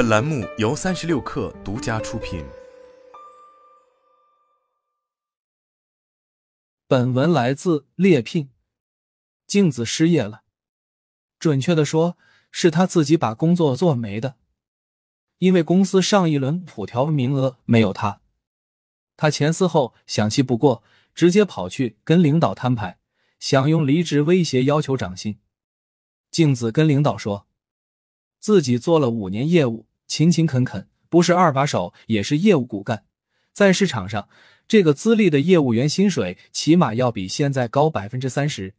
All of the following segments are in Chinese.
本栏目由三十六氪独家出品。本文来自猎聘。镜子失业了，准确的说，是他自己把工作做没的。因为公司上一轮普调名额没有他，他前思后想气不过，直接跑去跟领导摊牌，想用离职威胁要求涨薪。镜子跟领导说，自己做了五年业务，勤勤恳恳，不是二把手也是业务骨干，在市场上，这个资历的业务员薪水起码要比现在高百分之三十。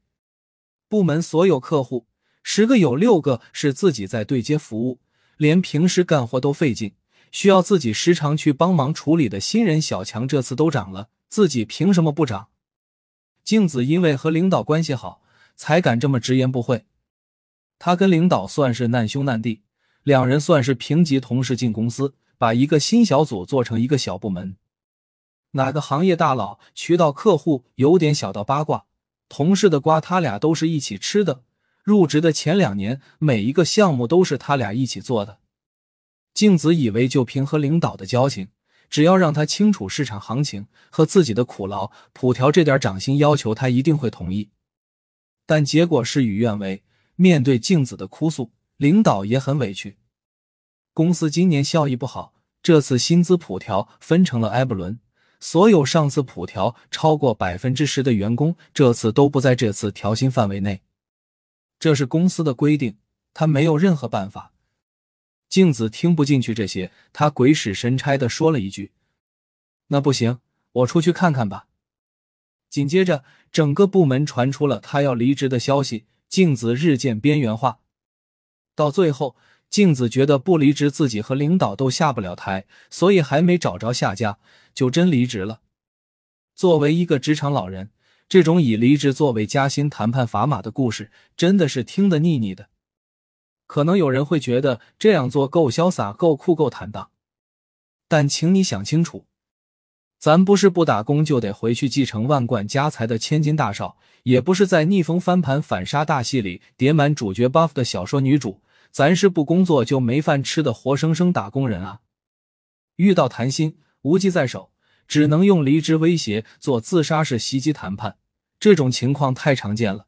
部门所有客户，十个有六个是自己在对接服务。连平时干活都费劲，需要自己时常去帮忙处理的新人小强，这次都涨了，自己凭什么不涨？静子因为和领导关系好，才敢这么直言不讳。他跟领导算是难兄难弟，两人算是平级同事进公司，把一个新小组做成一个小部门。哪个行业大佬、渠道客户有点小道八卦，同事的瓜他俩都是一起吃的。入职的前两年，每一个项目都是他俩一起做的。静子以为就凭和领导的交情，只要让他清楚市场行情和自己的苦劳，普调这点涨薪要求他一定会同意。但结果事与愿违，面对静子的哭诉，领导也很委屈。公司今年效益不好，这次薪资普调分成了埃布伦，所有上次普调超过百分之十的员工，这次都不在这次调薪范围内。这是公司的规定，他没有任何办法。镜子听不进去这些，他鬼使神差的说了一句：“那不行，我出去看看吧。”紧接着，整个部门传出了他要离职的消息，镜子日渐边缘化。到最后，镜子觉得不离职，自己和领导都下不了台，所以还没找着下家，就真离职了。作为一个职场老人。这种以离职作为加薪谈判砝码的故事，真的是听得腻腻的。可能有人会觉得这样做够潇洒、够酷、够坦荡，但请你想清楚，咱不是不打工就得回去继承万贯家财的千金大少，也不是在逆风翻盘反杀大戏里叠满主角 buff 的小说女主，咱是不工作就没饭吃的活生生打工人啊！遇到谈心无计在手，只能用离职威胁做自杀式袭击谈判。这种情况太常见了，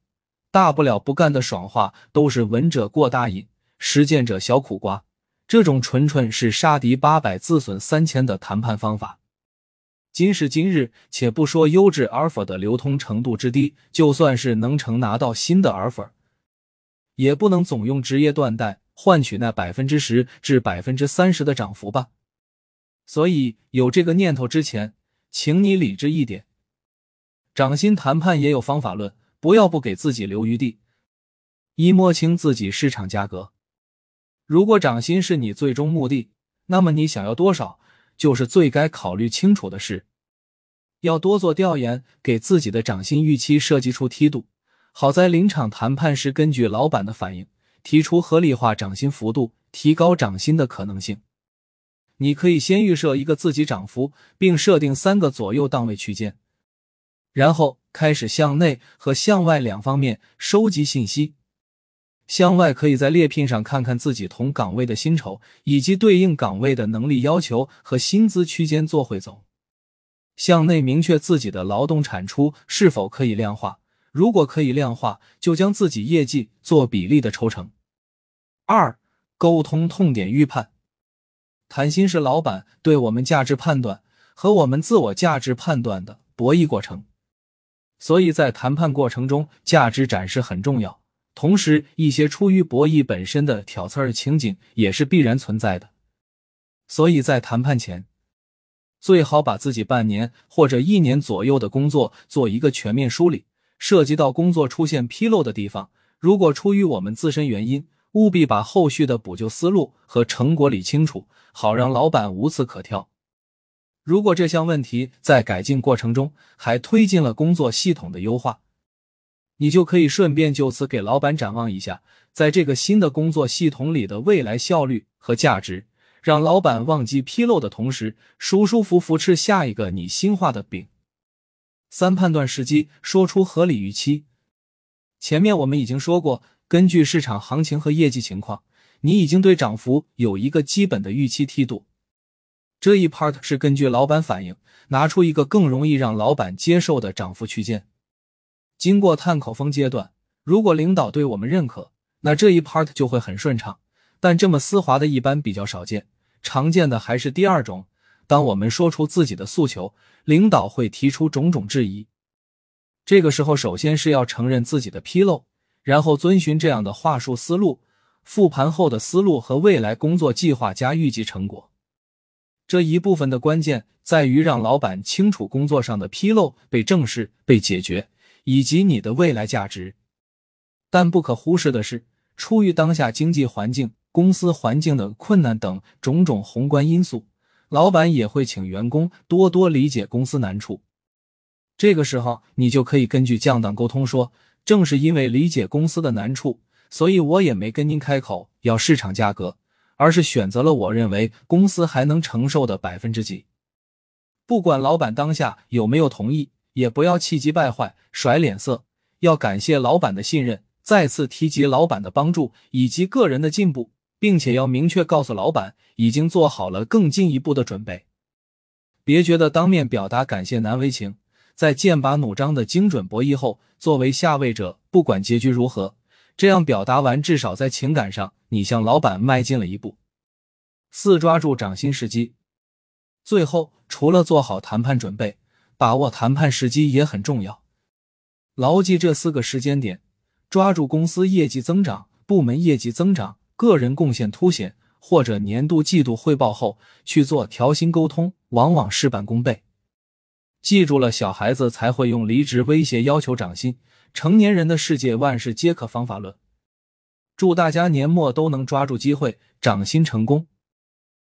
大不了不干的爽话都是闻者过大瘾，实践者小苦瓜。这种纯纯是杀敌八百自损三千的谈判方法。今时今日，且不说优质 offer 的流通程度之低，就算是能成拿到新的 offer，也不能总用职业断代换取那百分之十至百分之三十的涨幅吧。所以有这个念头之前，请你理智一点。涨薪谈判也有方法论，不要不给自己留余地。一摸清自己市场价格，如果涨薪是你最终目的，那么你想要多少就是最该考虑清楚的事。要多做调研，给自己的涨薪预期设计出梯度，好在临场谈判时根据老板的反应提出合理化涨薪幅度，提高涨薪的可能性。你可以先预设一个自己涨幅，并设定三个左右档位区间。然后开始向内和向外两方面收集信息。向外可以在猎聘上看看自己同岗位的薪酬以及对应岗位的能力要求和薪资区间做汇总。向内明确自己的劳动产出是否可以量化，如果可以量化，就将自己业绩做比例的抽成。二、沟通痛点预判。谈薪是老板对我们价值判断和我们自我价值判断的博弈过程。所以在谈判过程中，价值展示很重要。同时，一些出于博弈本身的挑刺儿情景也是必然存在的。所以在谈判前，最好把自己半年或者一年左右的工作做一个全面梳理。涉及到工作出现纰漏的地方，如果出于我们自身原因，务必把后续的补救思路和成果理清楚，好让老板无刺可挑。如果这项问题在改进过程中还推进了工作系统的优化，你就可以顺便就此给老板展望一下，在这个新的工作系统里的未来效率和价值，让老板忘记纰漏的同时，舒舒服服吃下一个你新画的饼。三、判断时机，说出合理预期。前面我们已经说过，根据市场行情和业绩情况，你已经对涨幅有一个基本的预期梯度。这一 part 是根据老板反应，拿出一个更容易让老板接受的涨幅区间。经过探口风阶段，如果领导对我们认可，那这一 part 就会很顺畅。但这么丝滑的一般比较少见，常见的还是第二种。当我们说出自己的诉求，领导会提出种种质疑。这个时候，首先是要承认自己的纰漏，然后遵循这样的话术思路、复盘后的思路和未来工作计划加预计成果。这一部分的关键在于让老板清楚工作上的纰漏被正视、被解决，以及你的未来价值。但不可忽视的是，出于当下经济环境、公司环境的困难等种种宏观因素。老板也会请员工多多理解公司难处，这个时候你就可以根据降档沟通说，正是因为理解公司的难处，所以我也没跟您开口要市场价格，而是选择了我认为公司还能承受的百分之几。不管老板当下有没有同意，也不要气急败坏甩脸色，要感谢老板的信任，再次提及老板的帮助以及个人的进步。并且要明确告诉老板，已经做好了更进一步的准备。别觉得当面表达感谢难为情，在剑拔弩张的精准博弈后，作为下位者，不管结局如何，这样表达完，至少在情感上，你向老板迈进了一步。四、抓住涨薪时机。最后，除了做好谈判准备，把握谈判时机也很重要。牢记这四个时间点，抓住公司业绩增长、部门业绩增长。个人贡献凸显，或者年度、季度汇报后去做调薪沟通，往往事半功倍。记住了，小孩子才会用离职威胁要求涨薪，成年人的世界万事皆可方法论。祝大家年末都能抓住机会涨薪成功。